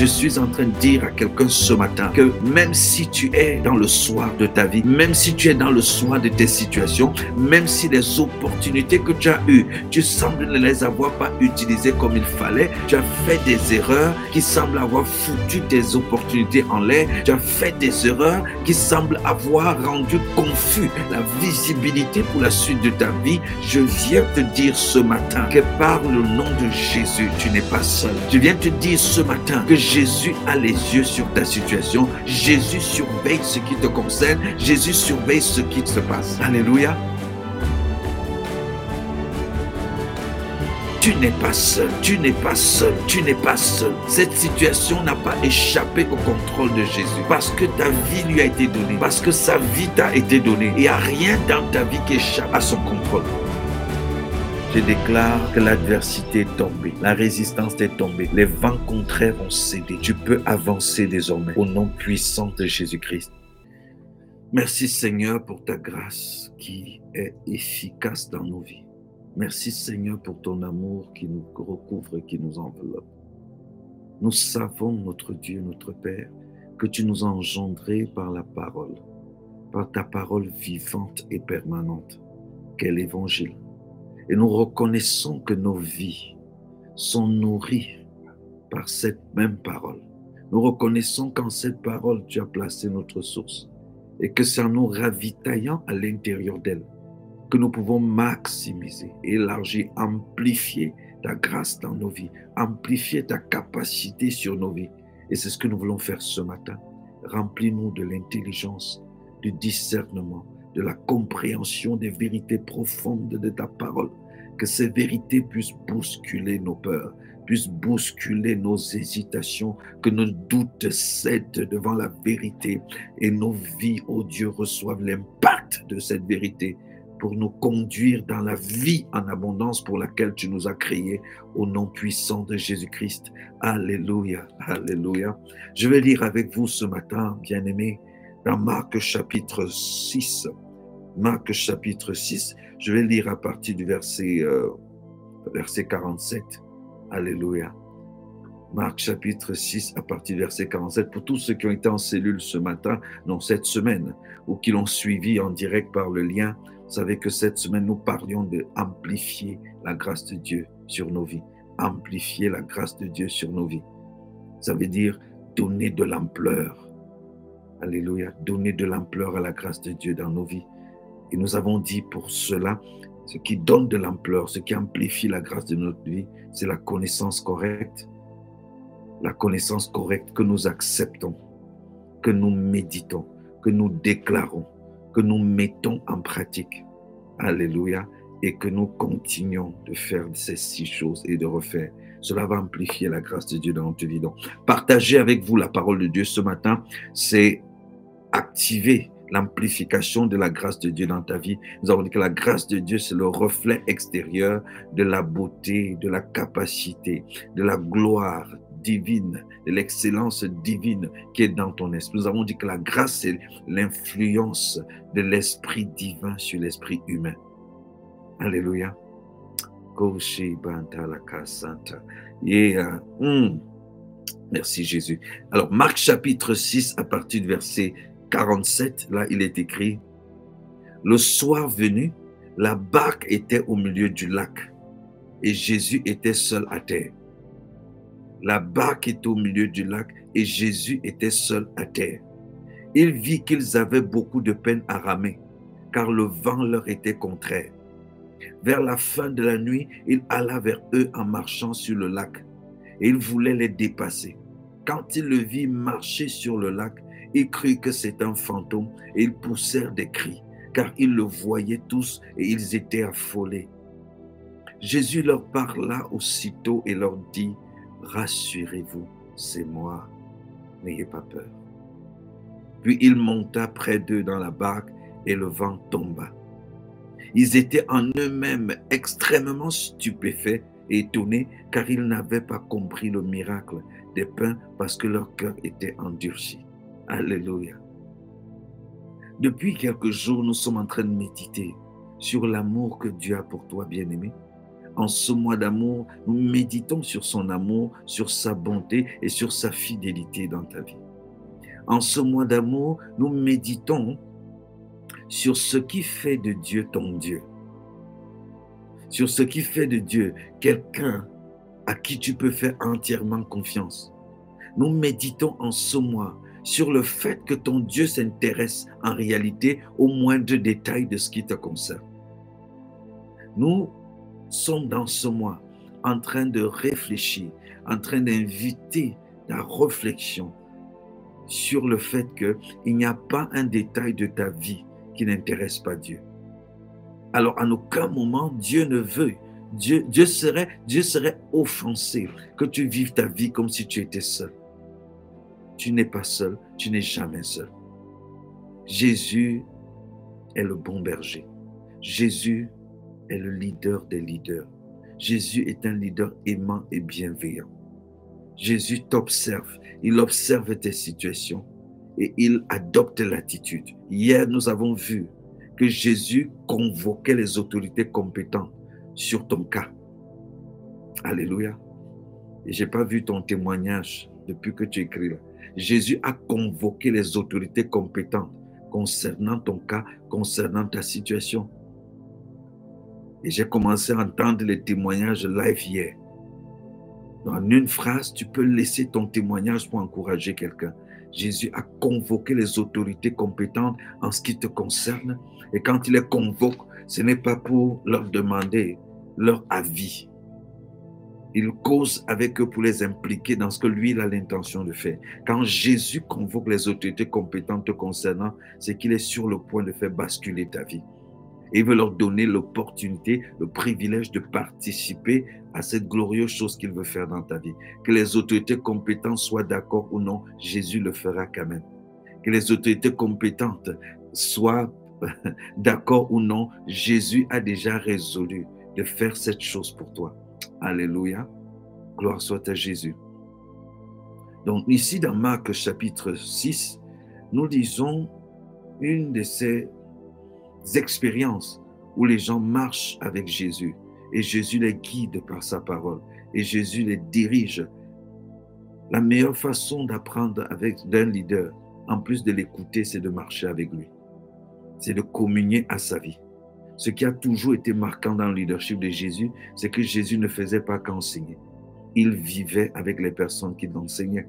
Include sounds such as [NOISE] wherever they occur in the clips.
je suis en train de dire à quelqu'un ce matin que même si tu es dans le soir de ta vie, même si tu es dans le soir de tes situations, même si les opportunités que tu as eues, tu sembles ne les avoir pas utilisées comme il fallait, tu as fait des erreurs qui semblent avoir foutu tes opportunités en l'air, tu as fait des erreurs qui semblent avoir rendu confus la visibilité pour la suite de ta vie, je viens te dire ce matin que par le nom de Jésus, tu n'es pas seul. Je viens te dire ce matin que Jésus a les yeux sur ta situation. Jésus surveille ce qui te concerne. Jésus surveille ce qui se passe. Alléluia. Tu n'es pas seul, tu n'es pas seul, tu n'es pas seul. Cette situation n'a pas échappé au contrôle de Jésus parce que ta vie lui a été donnée, parce que sa vie t'a été donnée. Il n'y a rien dans ta vie qui échappe à son contrôle. Je déclare que l'adversité est tombée, la résistance est tombée, les vents contraires ont cédé. Tu peux avancer désormais au nom puissant de Jésus-Christ. Merci Seigneur pour ta grâce qui est efficace dans nos vies. Merci Seigneur pour ton amour qui nous recouvre et qui nous enveloppe. Nous savons, notre Dieu, notre Père, que tu nous as engendrés par la parole, par ta parole vivante et permanente, qu'est l'Évangile. Et nous reconnaissons que nos vies sont nourries par cette même parole. Nous reconnaissons qu'en cette parole, tu as placé notre source et que c'est en nous ravitaillant à l'intérieur d'elle que nous pouvons maximiser, élargir, amplifier ta grâce dans nos vies, amplifier ta capacité sur nos vies. Et c'est ce que nous voulons faire ce matin. Remplis-nous de l'intelligence, du discernement, de la compréhension des vérités profondes de ta parole. Que ces vérités puissent bousculer nos peurs, puissent bousculer nos hésitations, que nos doutes cèdent devant la vérité et nos vies, ô oh Dieu, reçoivent l'impact de cette vérité pour nous conduire dans la vie en abondance pour laquelle tu nous as créés au nom puissant de Jésus-Christ. Alléluia, alléluia. Je vais lire avec vous ce matin, bien-aimés, dans Marc chapitre 6. Marc chapitre 6, je vais lire à partir du verset, euh, verset 47. Alléluia. Marc chapitre 6 à partir du verset 47 pour tous ceux qui ont été en cellule ce matin, non cette semaine, ou qui l'ont suivi en direct par le lien. Vous savez que cette semaine, nous parlions de amplifier la grâce de Dieu sur nos vies. Amplifier la grâce de Dieu sur nos vies. Ça veut dire donner de l'ampleur. Alléluia. Donner de l'ampleur à la grâce de Dieu dans nos vies. Et nous avons dit pour cela, ce qui donne de l'ampleur, ce qui amplifie la grâce de notre vie, c'est la connaissance correcte. La connaissance correcte que nous acceptons, que nous méditons, que nous déclarons, que nous mettons en pratique. Alléluia. Et que nous continuons de faire ces six choses et de refaire. Cela va amplifier la grâce de Dieu dans notre vie. Donc, partager avec vous la parole de Dieu ce matin, c'est activer l'amplification de la grâce de Dieu dans ta vie. Nous avons dit que la grâce de Dieu, c'est le reflet extérieur de la beauté, de la capacité, de la gloire divine, de l'excellence divine qui est dans ton esprit. Nous avons dit que la grâce, c'est l'influence de l'esprit divin sur l'esprit humain. Alléluia. Hmm. Merci Jésus. Alors, Marc chapitre 6, à partir du verset 47, là, il est écrit, Le soir venu, la barque était au milieu du lac et Jésus était seul à terre. La barque était au milieu du lac et Jésus était seul à terre. Il vit qu'ils avaient beaucoup de peine à ramer, car le vent leur était contraire. Vers la fin de la nuit, il alla vers eux en marchant sur le lac, et il voulait les dépasser. Quand il le vit marcher sur le lac, il crut que c'était un fantôme, et ils poussèrent des cris, car ils le voyaient tous, et ils étaient affolés. Jésus leur parla aussitôt et leur dit, Rassurez-vous, c'est moi, n'ayez pas peur. Puis il monta près d'eux dans la barque et le vent tomba. Ils étaient en eux-mêmes extrêmement stupéfaits et étonnés car ils n'avaient pas compris le miracle des pains parce que leur cœur était endurci. Alléluia. Depuis quelques jours, nous sommes en train de méditer sur l'amour que Dieu a pour toi, bien-aimé, En ce mois d'amour, nous méditons sur son amour, sur sa bonté et sur sa fidélité dans ta vie. En ce mois d'amour, nous méditons sur ce qui fait de Dieu ton Dieu. Sur ce qui fait de Dieu quelqu'un à qui tu peux faire entièrement confiance. Nous méditons en ce mois sur le fait que ton Dieu s'intéresse en réalité au moindre détail de ce qui te concerne. Nous sommes dans ce mois en train de réfléchir, en train d'inviter la réflexion sur le fait qu'il n'y a pas un détail de ta vie qui n'intéresse pas Dieu. Alors, en aucun moment, Dieu ne veut, Dieu, Dieu, serait, Dieu serait offensé que tu vives ta vie comme si tu étais seul. Tu n'es pas seul, tu n'es jamais seul. Jésus est le bon berger. Jésus est le leader des leaders. Jésus est un leader aimant et bienveillant. Jésus t'observe, il observe tes situations et il adopte l'attitude. Hier, nous avons vu que Jésus convoquait les autorités compétentes sur ton cas. Alléluia. Et j'ai pas vu ton témoignage depuis que tu écris là. Jésus a convoqué les autorités compétentes concernant ton cas, concernant ta situation. Et j'ai commencé à entendre les témoignages live hier. En une phrase, tu peux laisser ton témoignage pour encourager quelqu'un. Jésus a convoqué les autorités compétentes en ce qui te concerne. Et quand il les convoque, ce n'est pas pour leur demander leur avis. Il cause avec eux pour les impliquer dans ce que lui il a l'intention de faire. Quand Jésus convoque les autorités compétentes te concernant, c'est qu'il est sur le point de faire basculer ta vie. Et il veut leur donner l'opportunité, le privilège de participer à cette glorieuse chose qu'il veut faire dans ta vie. Que les autorités compétentes soient d'accord ou non, Jésus le fera quand même. Que les autorités compétentes soient [LAUGHS] d'accord ou non, Jésus a déjà résolu de faire cette chose pour toi. Alléluia. Gloire soit à Jésus. Donc ici dans Marc chapitre 6, nous lisons une de ces expériences où les gens marchent avec Jésus et Jésus les guide par sa parole et Jésus les dirige. La meilleure façon d'apprendre avec d'un leader, en plus de l'écouter, c'est de marcher avec lui. C'est de communier à sa vie. Ce qui a toujours été marquant dans le leadership de Jésus, c'est que Jésus ne faisait pas qu'enseigner. Il vivait avec les personnes qu'il enseignait.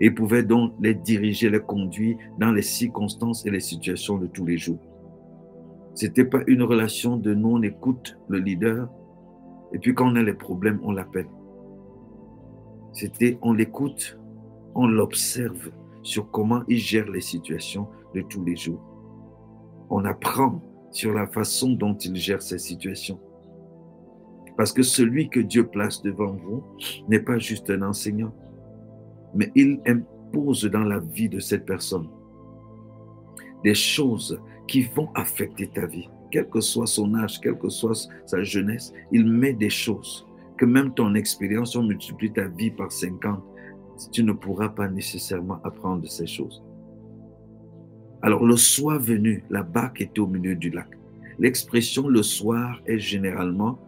Et pouvait donc les diriger, les conduire dans les circonstances et les situations de tous les jours. C'était pas une relation de nous, on écoute le leader, et puis quand on a les problèmes, on l'appelle. C'était on l'écoute, on l'observe sur comment il gère les situations de tous les jours. On apprend sur la façon dont il gère ces situations. Parce que celui que Dieu place devant vous n'est pas juste un enseignant, mais il impose dans la vie de cette personne des choses qui vont affecter ta vie. Quel que soit son âge, quelle que soit sa jeunesse, il met des choses que même ton expérience, on multiplie ta vie par 50, tu ne pourras pas nécessairement apprendre ces choses. Alors le soir venu, la barque était au milieu du lac. L'expression le soir est généralement,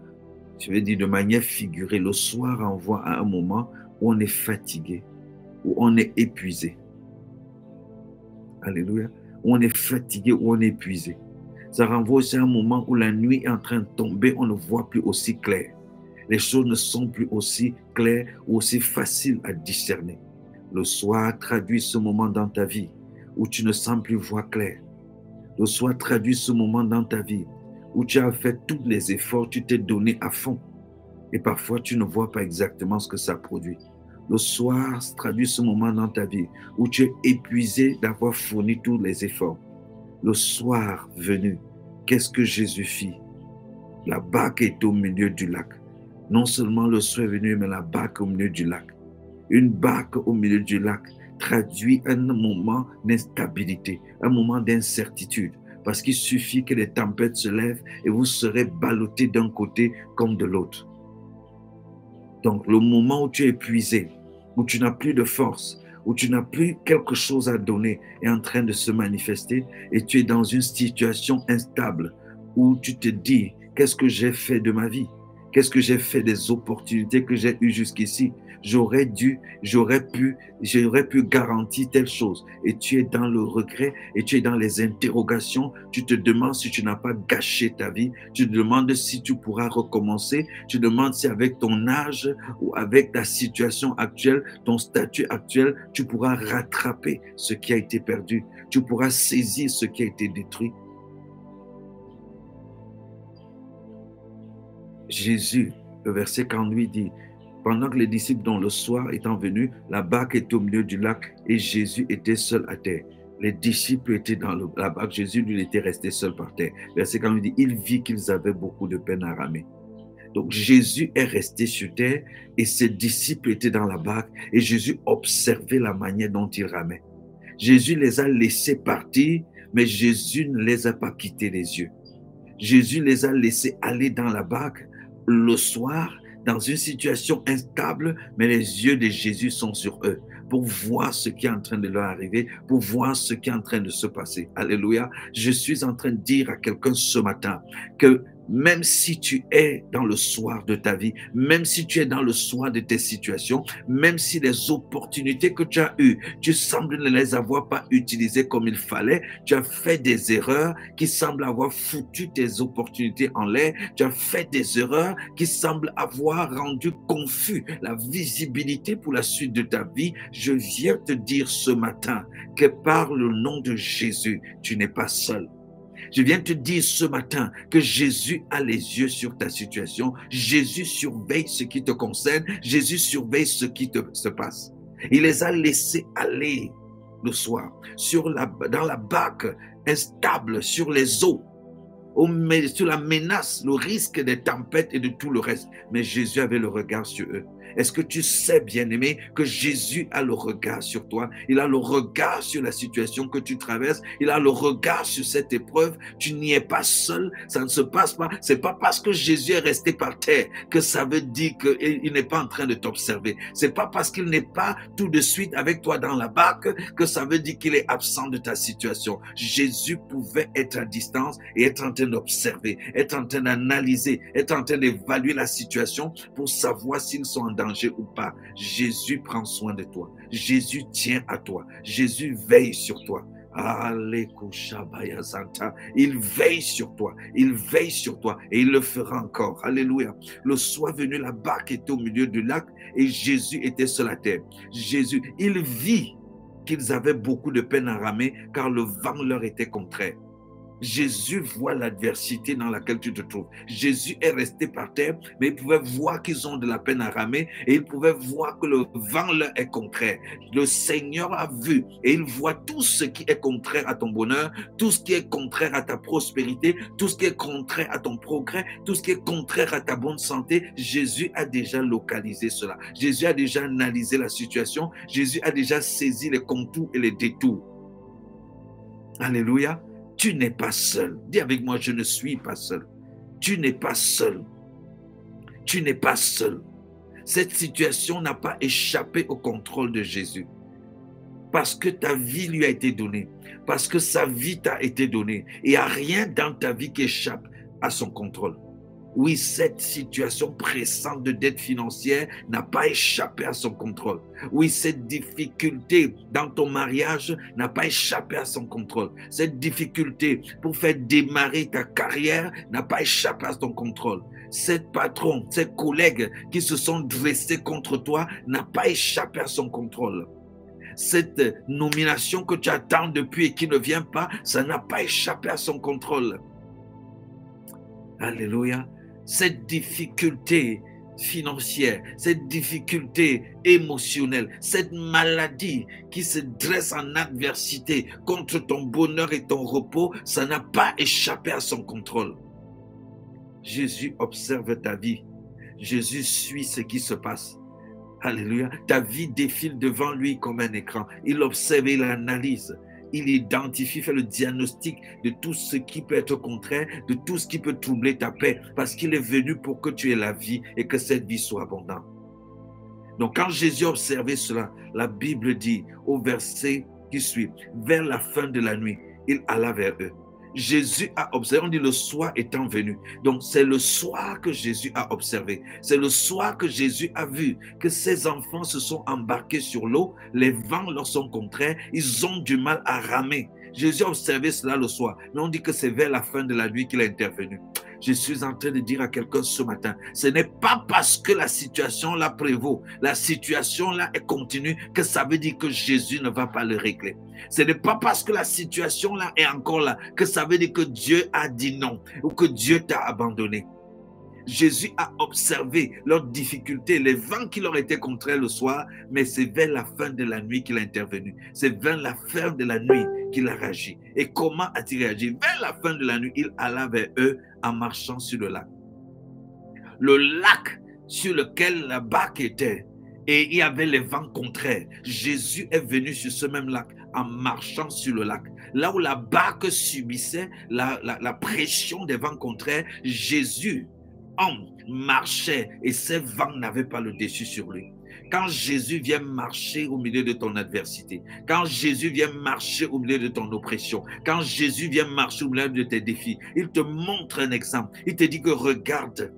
je vais dire de manière figurée, le soir envoie à un moment où on est fatigué, où on est épuisé. Alléluia où on est fatigué, où on est épuisé. Ça renvoie aussi à un moment où la nuit est en train de tomber, on ne voit plus aussi clair. Les choses ne sont plus aussi claires ou aussi faciles à discerner. Le soir traduit ce moment dans ta vie où tu ne sens plus voir clair. Le soir traduit ce moment dans ta vie où tu as fait tous les efforts, tu t'es donné à fond. Et parfois, tu ne vois pas exactement ce que ça produit. Le soir traduit ce moment dans ta vie où tu es épuisé d'avoir fourni tous les efforts. Le soir venu, qu'est-ce que Jésus fit? La barque est au milieu du lac. Non seulement le soir est venu, mais la barque au milieu du lac. Une barque au milieu du lac traduit un moment d'instabilité, un moment d'incertitude. Parce qu'il suffit que les tempêtes se lèvent et vous serez ballotté d'un côté comme de l'autre. Donc le moment où tu es épuisé, où tu n'as plus de force, où tu n'as plus quelque chose à donner est en train de se manifester et tu es dans une situation instable où tu te dis, qu'est-ce que j'ai fait de ma vie? Qu'est-ce que j'ai fait des opportunités que j'ai eues jusqu'ici? J'aurais dû, j'aurais pu, j'aurais pu garantir telle chose. Et tu es dans le regret et tu es dans les interrogations. Tu te demandes si tu n'as pas gâché ta vie. Tu te demandes si tu pourras recommencer. Tu te demandes si avec ton âge ou avec ta situation actuelle, ton statut actuel, tu pourras rattraper ce qui a été perdu. Tu pourras saisir ce qui a été détruit. Jésus, le verset 48 dit, pendant que les disciples, dont le soir étant venus, la barque était au milieu du lac et Jésus était seul à terre. Les disciples étaient dans la barque, Jésus lui était resté seul par terre. Verset 48 dit, il vit qu'ils avaient beaucoup de peine à ramer. Donc Jésus est resté sur terre et ses disciples étaient dans la barque et Jésus observait la manière dont ils ramaient. Jésus les a laissés partir, mais Jésus ne les a pas quittés les yeux. Jésus les a laissés aller dans la barque le soir dans une situation instable, mais les yeux de Jésus sont sur eux pour voir ce qui est en train de leur arriver, pour voir ce qui est en train de se passer. Alléluia. Je suis en train de dire à quelqu'un ce matin que même si tu es dans le soir de ta vie, même si tu es dans le soir de tes situations, même si les opportunités que tu as eues, tu sembles ne les avoir pas utilisées comme il fallait, tu as fait des erreurs qui semblent avoir foutu tes opportunités en l'air, tu as fait des erreurs qui semblent avoir rendu confus la visibilité pour la suite de ta vie. Je viens te dire ce matin que par le nom de Jésus, tu n'es pas seul. Je viens te dire ce matin que Jésus a les yeux sur ta situation. Jésus surveille ce qui te concerne. Jésus surveille ce qui se passe. Il les a laissés aller le soir dans la barque instable sur les eaux sur la menace, le risque des tempêtes et de tout le reste. Mais Jésus avait le regard sur eux. Est-ce que tu sais, bien-aimé, que Jésus a le regard sur toi? Il a le regard sur la situation que tu traverses. Il a le regard sur cette épreuve. Tu n'y es pas seul. Ça ne se passe pas. C'est pas parce que Jésus est resté par terre que ça veut dire qu'il n'est pas en train de t'observer. C'est pas parce qu'il n'est pas tout de suite avec toi dans la barque que ça veut dire qu'il est absent de ta situation. Jésus pouvait être à distance et être en train d'observer, être en train d'analyser, être en train d'évaluer la situation pour savoir s'ils sont en ou pas. Jésus prend soin de toi. Jésus tient à toi. Jésus veille sur toi. Il veille sur toi. Il veille sur toi et il le fera encore. Alléluia. Le soir venu, la barque était au milieu du lac et Jésus était sur la terre. Jésus, il vit qu'ils avaient beaucoup de peine à ramer car le vent leur était contraire. Jésus voit l'adversité dans laquelle tu te trouves. Jésus est resté par terre, mais il pouvait voir qu'ils ont de la peine à ramer et il pouvait voir que le vent leur est contraire. Le Seigneur a vu et il voit tout ce qui est contraire à ton bonheur, tout ce qui est contraire à ta prospérité, tout ce qui est contraire à ton progrès, tout ce qui est contraire à ta bonne santé. Jésus a déjà localisé cela. Jésus a déjà analysé la situation. Jésus a déjà saisi les contours et les détours. Alléluia. Tu n'es pas seul. Dis avec moi, je ne suis pas seul. Tu n'es pas seul. Tu n'es pas seul. Cette situation n'a pas échappé au contrôle de Jésus. Parce que ta vie lui a été donnée. Parce que sa vie t'a été donnée. Et il n'y a rien dans ta vie qui échappe à son contrôle. Oui, cette situation pressante de dette financière n'a pas échappé à son contrôle. Oui, cette difficulté dans ton mariage n'a pas échappé à son contrôle. Cette difficulté pour faire démarrer ta carrière n'a pas échappé à ton contrôle. Cette patron, ces collègues qui se sont dressés contre toi n'a pas échappé à son contrôle cette nomination que tu attends depuis et qui ne vient pas, ça n'a pas échappé à son contrôle. Alléluia cette difficulté financière, cette difficulté émotionnelle, cette maladie qui se dresse en adversité contre ton bonheur et ton repos, ça n'a pas échappé à son contrôle. Jésus observe ta vie. Jésus suit ce qui se passe. Alléluia. Ta vie défile devant lui comme un écran. Il observe, il analyse il identifie, fait le diagnostic de tout ce qui peut être contraire, de tout ce qui peut troubler ta paix, parce qu'il est venu pour que tu aies la vie et que cette vie soit abondante. Donc quand Jésus observait cela, la Bible dit au verset qui suit, vers la fin de la nuit, il alla vers eux. Jésus a observé, on dit le soir étant venu. Donc c'est le soir que Jésus a observé. C'est le soir que Jésus a vu que ses enfants se sont embarqués sur l'eau, les vents leur sont contraires, ils ont du mal à ramer. Jésus a observé cela le soir, mais on dit que c'est vers la fin de la nuit qu'il est intervenu. Je suis en train de dire à quelqu'un ce matin, ce n'est pas parce que la situation là prévaut, la situation là est continue, que ça veut dire que Jésus ne va pas le régler. Ce n'est pas parce que la situation là est encore là, que ça veut dire que Dieu a dit non ou que Dieu t'a abandonné. Jésus a observé leurs difficultés, les vents qui leur étaient contraires le soir, mais c'est vers la fin de la nuit qu'il a intervenu. C'est vers la fin de la nuit qu'il a réagi. Et comment a-t-il réagi? Vers la fin de la nuit, il alla vers eux en marchant sur le lac. Le lac sur lequel la barque était, et il y avait les vents contraires. Jésus est venu sur ce même lac en marchant sur le lac. Là où la barque subissait la, la pression des vents contraires, Jésus marchait et ces vents n'avaient pas le dessus sur lui. Quand Jésus vient marcher au milieu de ton adversité, quand Jésus vient marcher au milieu de ton oppression, quand Jésus vient marcher au milieu de tes défis, il te montre un exemple. Il te dit que regarde,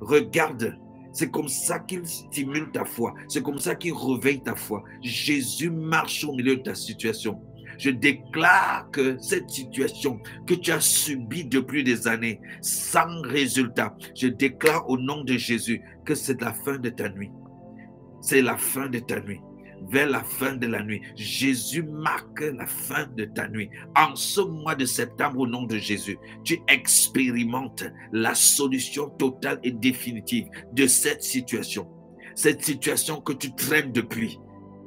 regarde. C'est comme ça qu'il stimule ta foi. C'est comme ça qu'il réveille ta foi. Jésus marche au milieu de ta situation. Je déclare que cette situation que tu as subie depuis des années sans résultat, je déclare au nom de Jésus que c'est la fin de ta nuit. C'est la fin de ta nuit vers la fin de la nuit. Jésus marque la fin de ta nuit. En ce mois de septembre, au nom de Jésus, tu expérimentes la solution totale et définitive de cette situation. Cette situation que tu traînes depuis.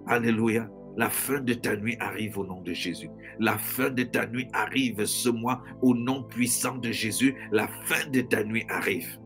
Alléluia. La fin de ta nuit arrive au nom de Jésus. La fin de ta nuit arrive ce mois au nom puissant de Jésus. La fin de ta nuit arrive.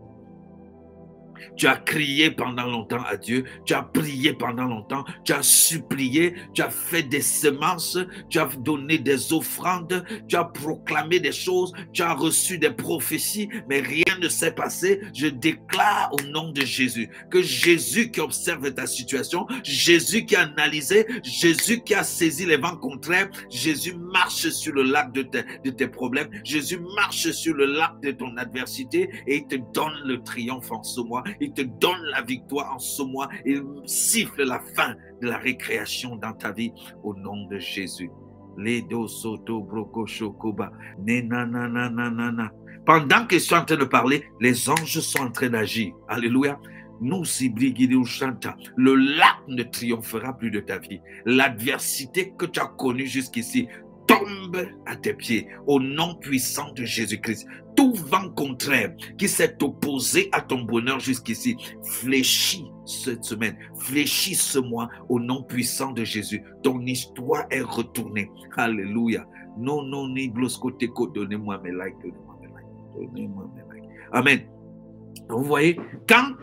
Tu as crié pendant longtemps à Dieu, tu as prié pendant longtemps, tu as supplié, tu as fait des semences, tu as donné des offrandes, tu as proclamé des choses, tu as reçu des prophéties, mais rien ne s'est passé. Je déclare au nom de Jésus que Jésus qui observe ta situation, Jésus qui a analysé, Jésus qui a saisi les vents contraires, Jésus marche sur le lac de tes, problèmes, Jésus marche sur le lac de ton adversité et il te donne le triomphe en ce mois il te donne la victoire en ce mois. Il siffle la fin de la récréation dans ta vie au nom de Jésus. Pendant qu'ils sont en train de parler, les anges sont en train d'agir. Alléluia. Nous, le lac ne triomphera plus de ta vie. L'adversité que tu as connue jusqu'ici tombe à tes pieds au nom puissant de Jésus-Christ tout vent contraire qui s'est opposé à ton bonheur jusqu'ici fléchit cette semaine, fléchit ce mois au nom puissant de Jésus. Ton histoire est retournée. Alléluia. Non, non, ni côté donnez-moi mes likes, donnez-moi mes likes, donnez-moi mes likes. Amen. Vous voyez, quand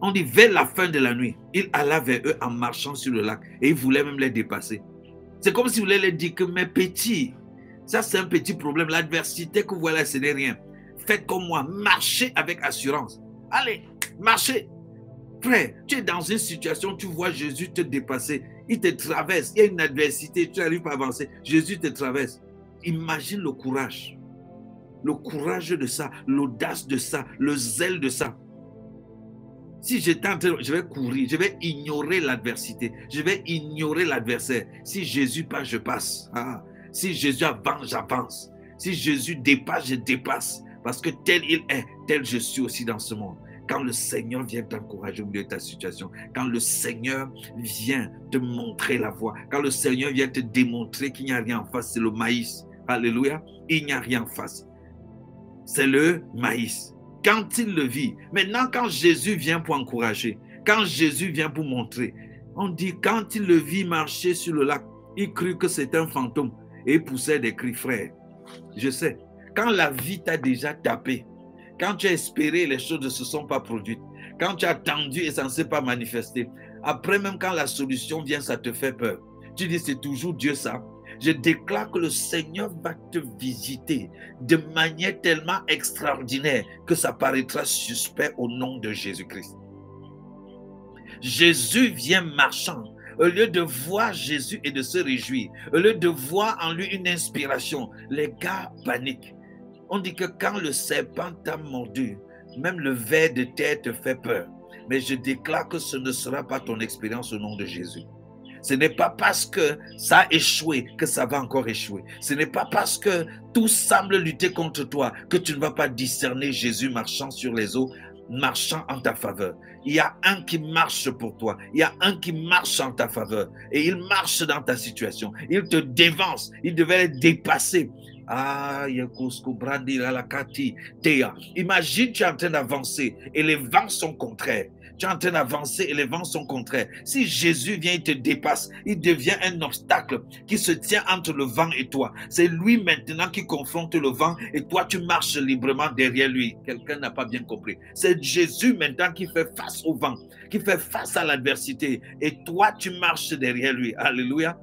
on dit vers la fin de la nuit, il alla vers eux en marchant sur le lac et il voulait même les dépasser. C'est comme s'il voulait leur dire que mes petits, ça c'est un petit problème. L'adversité que vous voyez là, ce n'est rien faites comme moi, marchez avec assurance. Allez, marchez. Frère, tu es dans une situation, tu vois Jésus te dépasser. Il te traverse. Il y a une adversité, tu n'arrives pas à avancer. Jésus te traverse. Imagine le courage. Le courage de ça, l'audace de ça, le zèle de ça. Si j'étais en je vais courir, je vais ignorer l'adversité, je vais ignorer l'adversaire. Si Jésus passe, je passe. Ah. Si Jésus avance, j'avance. Si Jésus dépasse, je dépasse. Parce que tel il est, tel je suis aussi dans ce monde. Quand le Seigneur vient t'encourager au milieu de ta situation, quand le Seigneur vient te montrer la voie, quand le Seigneur vient te démontrer qu'il n'y a rien en face, c'est le maïs. Alléluia. Il n'y a rien en face. C'est le maïs. Quand il le vit, maintenant quand Jésus vient pour encourager, quand Jésus vient pour montrer, on dit quand il le vit marcher sur le lac, il crut que c'était un fantôme et il poussait des cris, frères. Je sais, quand la vie t'a déjà tapé, quand tu as espéré, les choses ne se sont pas produites, quand tu as attendu et ça ne s'est pas manifesté, après même quand la solution vient, ça te fait peur. Tu dis, c'est toujours Dieu ça. Je déclare que le Seigneur va te visiter de manière tellement extraordinaire que ça paraîtra suspect au nom de Jésus-Christ. Jésus vient marchant au lieu de voir Jésus et de se réjouir, au lieu de voir en lui une inspiration, les gars paniquent. On dit que quand le serpent t'a mordu, même le ver de terre te fait peur. Mais je déclare que ce ne sera pas ton expérience au nom de Jésus. Ce n'est pas parce que ça a échoué que ça va encore échouer. Ce n'est pas parce que tout semble lutter contre toi que tu ne vas pas discerner Jésus marchant sur les eaux, marchant en ta faveur. Il y a un qui marche pour toi. Il y a un qui marche en ta faveur. Et il marche dans ta situation. Il te dévance. Il devait être dépassé. Ah, Imagine, tu es en train d'avancer et les vents sont contraires. Tu es en train d'avancer et les vents sont contraires. Si Jésus vient, il te dépasse, il devient un obstacle qui se tient entre le vent et toi. C'est lui maintenant qui confronte le vent et toi, tu marches librement derrière lui. Quelqu'un n'a pas bien compris. C'est Jésus maintenant qui fait face au vent, qui fait face à l'adversité et toi, tu marches derrière lui. Alléluia.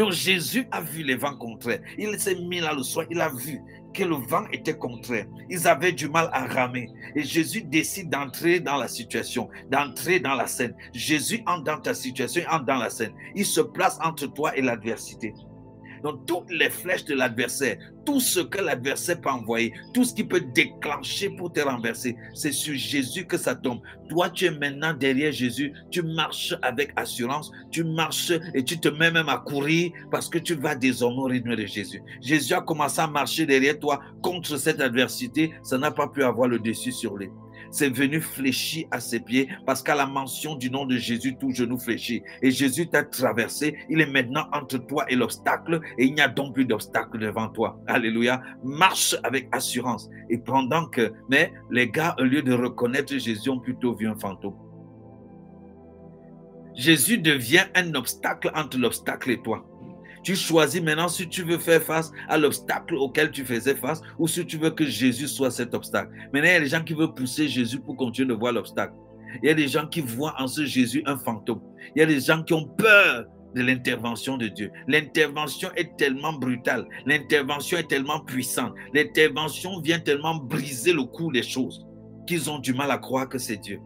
Donc Jésus a vu les vents contraires. Il s'est mis là le soir, il a vu que le vent était contraire. Ils avaient du mal à ramer. Et Jésus décide d'entrer dans la situation, d'entrer dans la scène. Jésus entre dans ta situation, entre dans la scène. Il se place entre toi et l'adversité. Donc toutes les flèches de l'adversaire, tout ce que l'adversaire peut envoyer, tout ce qui peut déclencher pour te renverser, c'est sur Jésus que ça tombe. Toi, tu es maintenant derrière Jésus, tu marches avec assurance, tu marches et tu te mets même à courir parce que tu vas désormais au rythme de Jésus. Jésus a commencé à marcher derrière toi contre cette adversité, ça n'a pas pu avoir le dessus sur lui c'est venu fléchir à ses pieds parce qu'à la mention du nom de Jésus, tout genou fléchit. Et Jésus t'a traversé. Il est maintenant entre toi et l'obstacle et il n'y a donc plus d'obstacle devant toi. Alléluia. Marche avec assurance. Et pendant que, mais les gars, au lieu de reconnaître Jésus, ont plutôt vu un fantôme. Jésus devient un obstacle entre l'obstacle et toi. Tu choisis maintenant si tu veux faire face à l'obstacle auquel tu faisais face ou si tu veux que Jésus soit cet obstacle. Maintenant, il y a des gens qui veulent pousser Jésus pour continuer de voir l'obstacle. Il y a des gens qui voient en ce Jésus un fantôme. Il y a des gens qui ont peur de l'intervention de Dieu. L'intervention est tellement brutale, l'intervention est tellement puissante, l'intervention vient tellement briser le cours des choses qu'ils ont du mal à croire que c'est Dieu.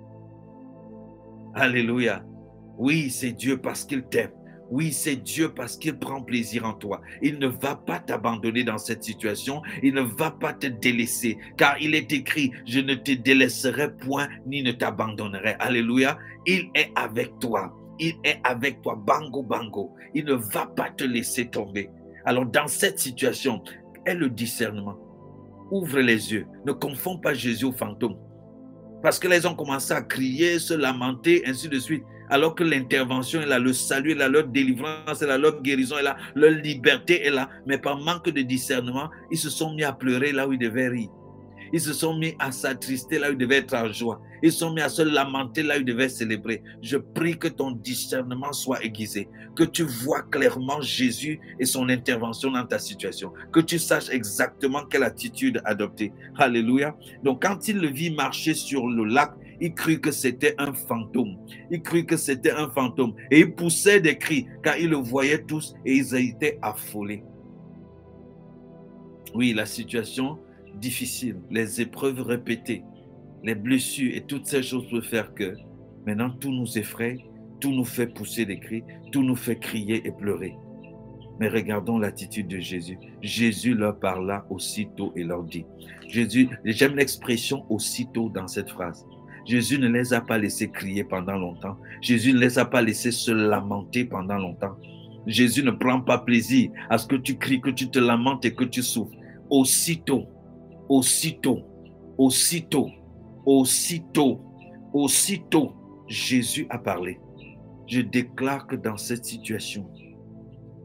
Alléluia. Oui, c'est Dieu parce qu'il t'aime. Oui, c'est Dieu parce qu'il prend plaisir en toi. Il ne va pas t'abandonner dans cette situation. Il ne va pas te délaisser. Car il est écrit, je ne te délaisserai point ni ne t'abandonnerai. Alléluia. Il est avec toi. Il est avec toi. Bango, bango. Il ne va pas te laisser tomber. Alors dans cette situation, est le discernement. Ouvre les yeux. Ne confonds pas Jésus au fantôme. Parce que les ont commencé à crier, se lamenter, ainsi de suite alors que l'intervention est là, le salut est là, leur délivrance est là, leur guérison est là, leur liberté est là. Mais par manque de discernement, ils se sont mis à pleurer là où ils devaient rire. Ils se sont mis à s'attrister là où ils devaient être en joie. Ils se sont mis à se lamenter là où ils devaient célébrer. Je prie que ton discernement soit aiguisé, que tu vois clairement Jésus et son intervention dans ta situation, que tu saches exactement quelle attitude adopter. Alléluia. Donc quand il le vit marcher sur le lac, il crut que c'était un fantôme. Il crut que c'était un fantôme. Et il poussait des cris car ils le voyaient tous et ils étaient affolés. Oui, la situation difficile, les épreuves répétées, les blessures et toutes ces choses peuvent faire que maintenant tout nous effraie, tout nous fait pousser des cris, tout nous fait crier et pleurer. Mais regardons l'attitude de Jésus. Jésus leur parla aussitôt et leur dit. Jésus, j'aime l'expression aussitôt dans cette phrase. Jésus ne les a pas laissés crier pendant longtemps. Jésus ne les a pas laissés se lamenter pendant longtemps. Jésus ne prend pas plaisir à ce que tu cries, que tu te lamentes et que tu souffres. Aussitôt, aussitôt, aussitôt, aussitôt, aussitôt, Jésus a parlé. Je déclare que dans cette situation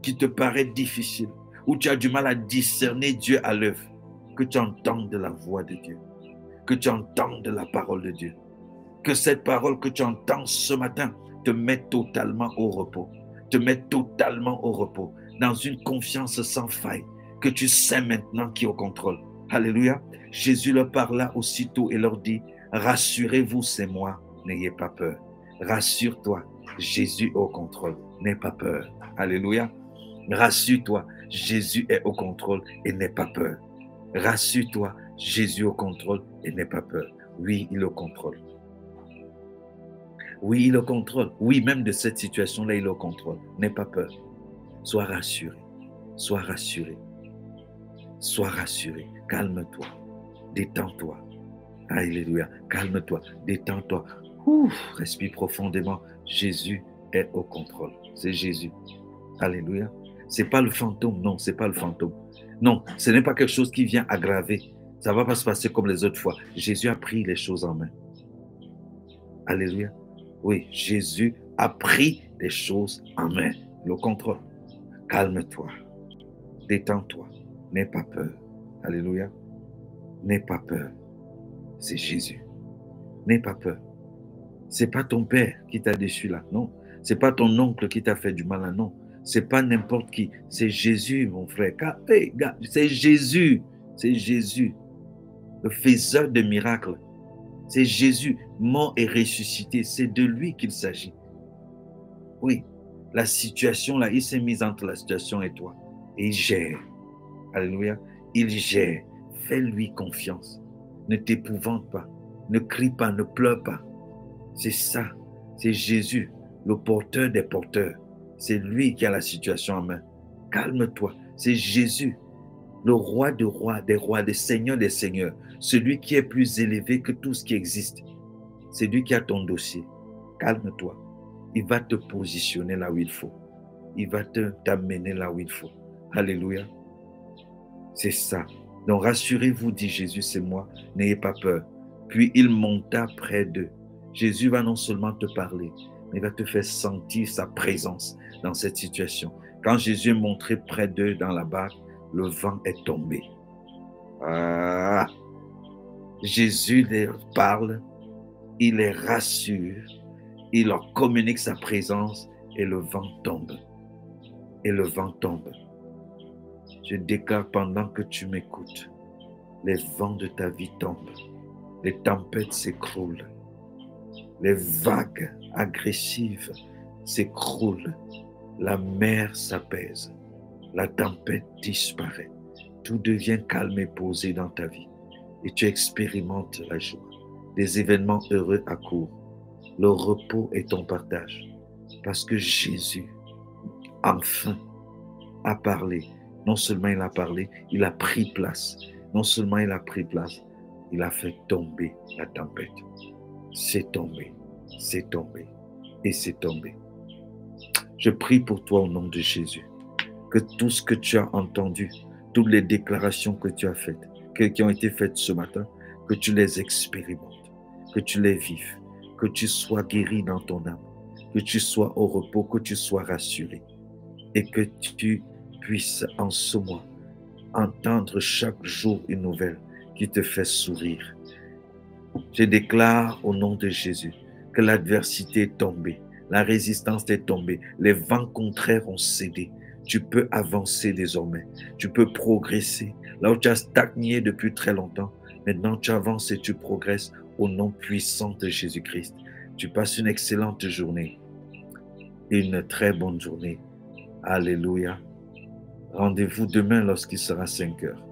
qui te paraît difficile, où tu as du mal à discerner Dieu à l'œuvre, que tu entendes la voix de Dieu, que tu entendes la parole de Dieu, que cette parole que tu entends ce matin te mette totalement au repos, te mette totalement au repos, dans une confiance sans faille, que tu sais maintenant qui est au contrôle. Alléluia. Jésus leur parla aussitôt et leur dit, rassurez-vous, c'est moi, n'ayez pas peur. Rassure-toi, Jésus est au contrôle, n'aie pas peur. Alléluia. Rassure-toi, Jésus est au contrôle et n'aie pas peur. Rassure-toi, Jésus est au contrôle et n'aie pas peur. Oui, il est au contrôle. Oui, il le contrôle. Oui, même de cette situation-là, il le contrôle. N'aie pas peur. Sois rassuré. Sois rassuré. Sois rassuré. Calme-toi. Détends-toi. Alléluia. Calme-toi. Détends-toi. Respire profondément. Jésus est au contrôle. C'est Jésus. Alléluia. C'est pas le fantôme. Non, c'est pas le fantôme. Non, ce n'est pas quelque chose qui vient aggraver. Ça va pas se passer comme les autres fois. Jésus a pris les choses en main. Alléluia. Oui, Jésus a pris les choses en main. Le contrôle. Calme-toi. Détends-toi. N'aie pas peur. Alléluia. N'aie pas peur. C'est Jésus. N'aie pas peur. C'est pas ton père qui t'a déçu là, non. C'est pas ton oncle qui t'a fait du mal là, non. C'est pas n'importe qui. C'est Jésus, mon frère. C'est Jésus. C'est Jésus. Le faiseur de miracles. C'est Jésus, mort et ressuscité. C'est de lui qu'il s'agit. Oui, la situation là, il s'est mis entre la situation et toi. Et il gère. Alléluia. Il gère. Fais-lui confiance. Ne t'épouvante pas. Ne crie pas, ne pleure pas. C'est ça. C'est Jésus, le porteur des porteurs. C'est lui qui a la situation en main. Calme-toi. C'est Jésus, le roi des rois, des rois, des seigneurs des seigneurs. Celui qui est plus élevé que tout ce qui existe. C'est lui qui a ton dossier. Calme-toi. Il va te positionner là où il faut. Il va t'amener là où il faut. Alléluia. C'est ça. Donc rassurez-vous, dit Jésus, c'est moi, n'ayez pas peur. Puis il monta près d'eux. Jésus va non seulement te parler, mais il va te faire sentir sa présence dans cette situation. Quand Jésus est montré près d'eux dans la barque, le vent est tombé. Ah. Jésus leur parle, il les rassure, il leur communique sa présence et le vent tombe. Et le vent tombe. Je déclare pendant que tu m'écoutes, les vents de ta vie tombent, les tempêtes s'écroulent, les vagues agressives s'écroulent, la mer s'apaise, la tempête disparaît, tout devient calme et posé dans ta vie et tu expérimentes la joie. Des événements heureux accourent. Le repos est ton partage parce que Jésus, enfin, a parlé non seulement il a parlé, il a pris place. Non seulement il a pris place, il a fait tomber la tempête. C'est tombé, c'est tombé et c'est tombé. Je prie pour toi au nom de Jésus. Que tout ce que tu as entendu, toutes les déclarations que tu as faites, qui ont été faites ce matin, que tu les expérimentes, que tu les vives, que tu sois guéri dans ton âme, que tu sois au repos, que tu sois rassuré et que tu puisse en ce mois entendre chaque jour une nouvelle qui te fait sourire. Je déclare au nom de Jésus que l'adversité est tombée, la résistance est tombée, les vents contraires ont cédé. Tu peux avancer désormais, tu peux progresser. Là où tu as stagné depuis très longtemps, maintenant tu avances et tu progresses au nom puissant de Jésus-Christ. Tu passes une excellente journée, une très bonne journée. Alléluia. Rendez-vous demain lorsqu'il sera 5 heures.